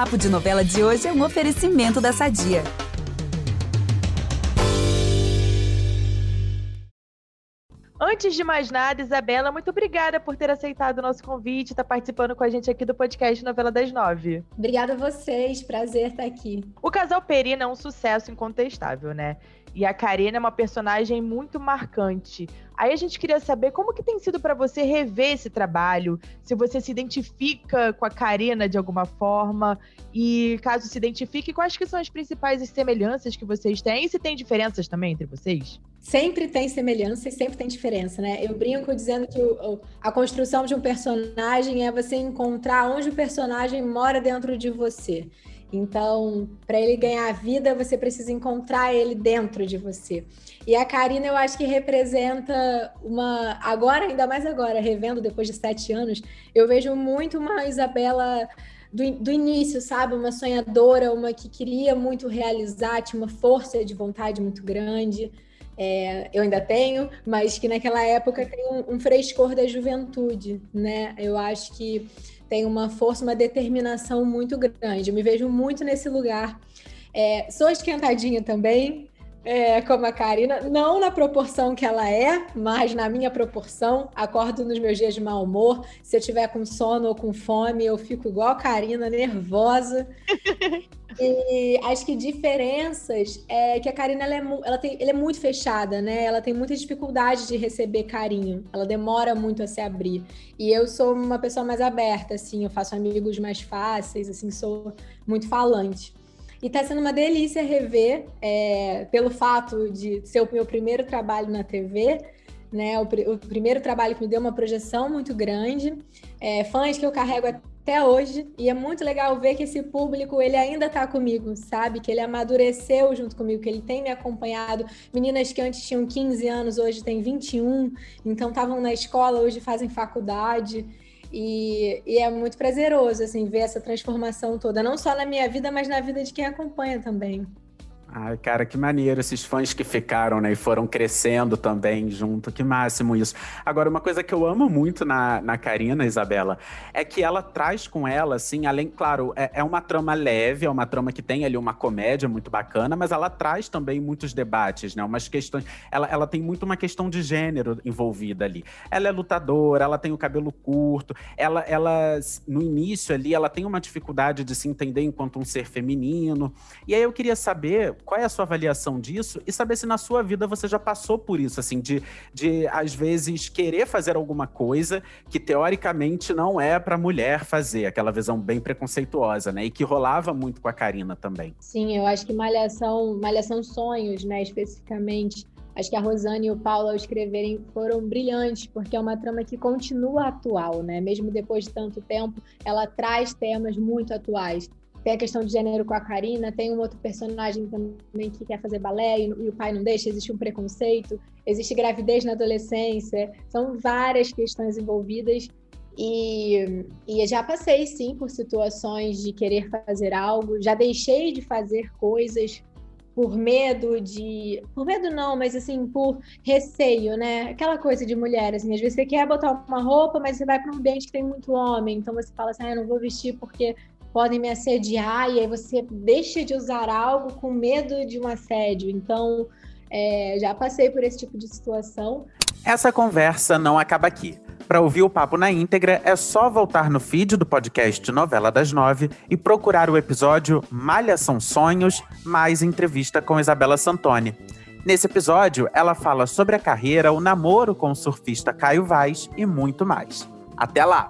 Papo de Novela de hoje é um oferecimento da Sadia. Antes de mais nada, Isabela, muito obrigada por ter aceitado o nosso convite e estar tá participando com a gente aqui do podcast Novela das Nove. Obrigada a vocês, prazer estar aqui. O casal Perina é um sucesso incontestável, né? E a Karina é uma personagem muito marcante. Aí a gente queria saber como que tem sido para você rever esse trabalho, se você se identifica com a Karina de alguma forma e caso se identifique, quais que são as principais semelhanças que vocês têm e se tem diferenças também entre vocês? Sempre tem semelhança e sempre tem diferença, né? Eu brinco dizendo que o, a construção de um personagem é você encontrar onde o personagem mora dentro de você. Então, para ele ganhar vida, você precisa encontrar ele dentro de você. E a Karina, eu acho que representa uma. Agora, ainda mais agora, revendo depois de sete anos, eu vejo muito uma Isabela do, do início, sabe? Uma sonhadora, uma que queria muito realizar, tinha uma força de vontade muito grande. É, eu ainda tenho, mas que naquela época tem um, um frescor da juventude, né? Eu acho que tem uma força, uma determinação muito grande. Eu me vejo muito nesse lugar. É, sou esquentadinha também, é, como a Karina, não na proporção que ela é, mas na minha proporção. Acordo nos meus dias de mau humor. Se eu tiver com sono ou com fome, eu fico igual a Karina, nervosa. e acho que diferenças é que a Karina ela é, ela tem, ela é muito fechada, né? Ela tem muita dificuldade de receber carinho. Ela demora muito a se abrir. E eu sou uma pessoa mais aberta, assim. Eu faço amigos mais fáceis, assim. Sou muito falante. E está sendo uma delícia rever, é, pelo fato de ser o meu primeiro trabalho na TV, né? O, o primeiro trabalho que me deu uma projeção muito grande, é, fãs que eu carrego até hoje, e é muito legal ver que esse público ele ainda está comigo, sabe? Que ele amadureceu junto comigo, que ele tem me acompanhado. Meninas que antes tinham 15 anos, hoje têm 21, então estavam na escola, hoje fazem faculdade. E, e, é muito prazeroso, assim, ver essa transformação toda, não só na minha vida, mas na vida de quem acompanha também. Ai, cara, que maneiro esses fãs que ficaram, né? E foram crescendo também junto. Que máximo isso. Agora, uma coisa que eu amo muito na, na Karina, Isabela, é que ela traz com ela, assim, além, claro, é, é uma trama leve, é uma trama que tem ali uma comédia muito bacana, mas ela traz também muitos debates, né? Umas questões. Ela, ela tem muito uma questão de gênero envolvida ali. Ela é lutadora, ela tem o cabelo curto, ela, ela no início ali, ela tem uma dificuldade de se entender enquanto um ser feminino. E aí eu queria saber qual é a sua avaliação disso e saber se na sua vida você já passou por isso, assim, de, de às vezes querer fazer alguma coisa que teoricamente não é para mulher fazer, aquela visão bem preconceituosa, né? E que rolava muito com a Karina também. Sim, eu acho que Malhação, Malhação Sonhos, né, especificamente, acho que a Rosane e o Paulo, ao escreverem, foram brilhantes, porque é uma trama que continua atual, né? Mesmo depois de tanto tempo, ela traz temas muito atuais. Tem a questão de gênero com a Karina, tem um outro personagem também que quer fazer balé e, e o pai não deixa, existe um preconceito, existe gravidez na adolescência, são várias questões envolvidas e, e já passei sim por situações de querer fazer algo, já deixei de fazer coisas por medo de. Por medo não, mas assim, por receio, né? Aquela coisa de mulher, assim, às vezes você quer botar uma roupa, mas você vai para um ambiente que tem muito homem, então você fala assim, ah, eu não vou vestir porque podem me assediar, e aí você deixa de usar algo com medo de um assédio. Então, é, já passei por esse tipo de situação. Essa conversa não acaba aqui. Para ouvir o papo na íntegra, é só voltar no feed do podcast Novela das Nove e procurar o episódio Malha São Sonhos, mais entrevista com Isabela Santoni. Nesse episódio, ela fala sobre a carreira, o namoro com o surfista Caio Vaz e muito mais. Até lá!